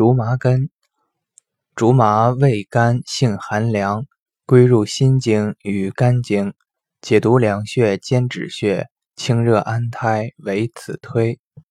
竹麻根竹麻味甘性寒凉归入心经与肝经解毒凉血兼止血清热安胎为此推。